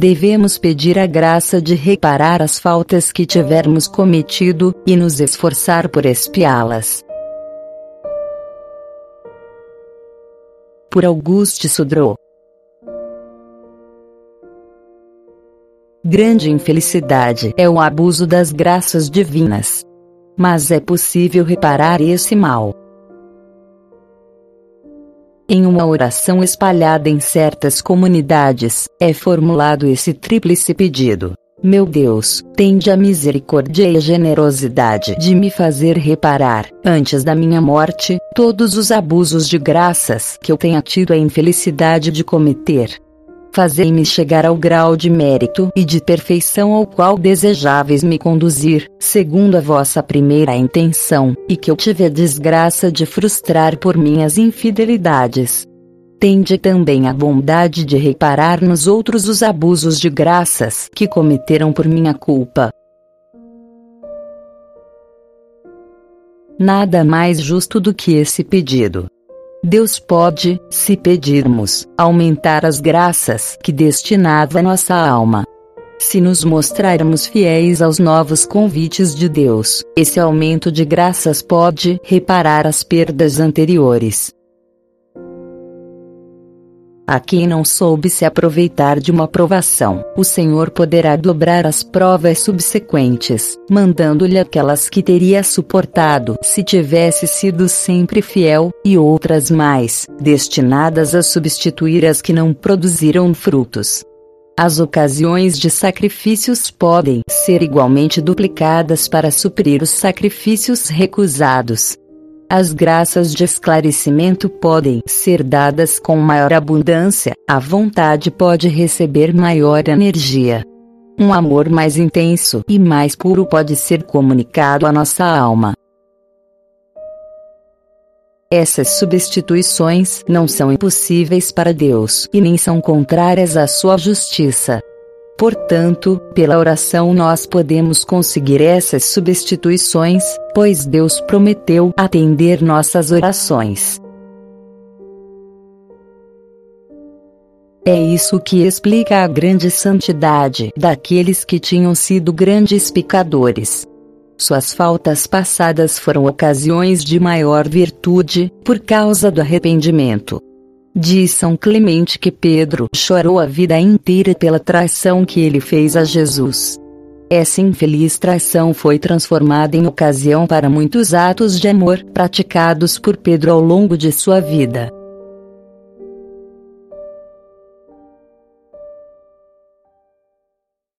devemos pedir a graça de reparar as faltas que tivermos cometido, e nos esforçar por espiá-las. Por Auguste Sudro Grande infelicidade é o abuso das graças divinas. Mas é possível reparar esse mal. Em uma oração espalhada em certas comunidades, é formulado esse tríplice pedido. Meu Deus, tende a misericórdia e a generosidade de me fazer reparar, antes da minha morte, todos os abusos de graças que eu tenha tido a infelicidade de cometer, Fazei-me chegar ao grau de mérito e de perfeição ao qual desejáveis me conduzir, segundo a vossa primeira intenção, e que eu tive a desgraça de frustrar por minhas infidelidades. Tende também a bondade de reparar nos outros os abusos de graças que cometeram por minha culpa. Nada mais justo do que esse pedido. Deus pode, se pedirmos, aumentar as graças que destinava nossa alma. Se nos mostrarmos fiéis aos novos convites de Deus, esse aumento de graças pode reparar as perdas anteriores. A quem não soube se aproveitar de uma provação, o Senhor poderá dobrar as provas subsequentes, mandando-lhe aquelas que teria suportado se tivesse sido sempre fiel, e outras mais, destinadas a substituir as que não produziram frutos. As ocasiões de sacrifícios podem ser igualmente duplicadas para suprir os sacrifícios recusados, as graças de esclarecimento podem ser dadas com maior abundância, a vontade pode receber maior energia. Um amor mais intenso e mais puro pode ser comunicado à nossa alma. Essas substituições não são impossíveis para Deus e nem são contrárias à sua justiça. Portanto, pela oração nós podemos conseguir essas substituições, pois Deus prometeu atender nossas orações. É isso que explica a grande santidade daqueles que tinham sido grandes pecadores. Suas faltas passadas foram ocasiões de maior virtude, por causa do arrependimento. Diz São Clemente que Pedro chorou a vida inteira pela traição que ele fez a Jesus. Essa infeliz traição foi transformada em ocasião para muitos atos de amor praticados por Pedro ao longo de sua vida.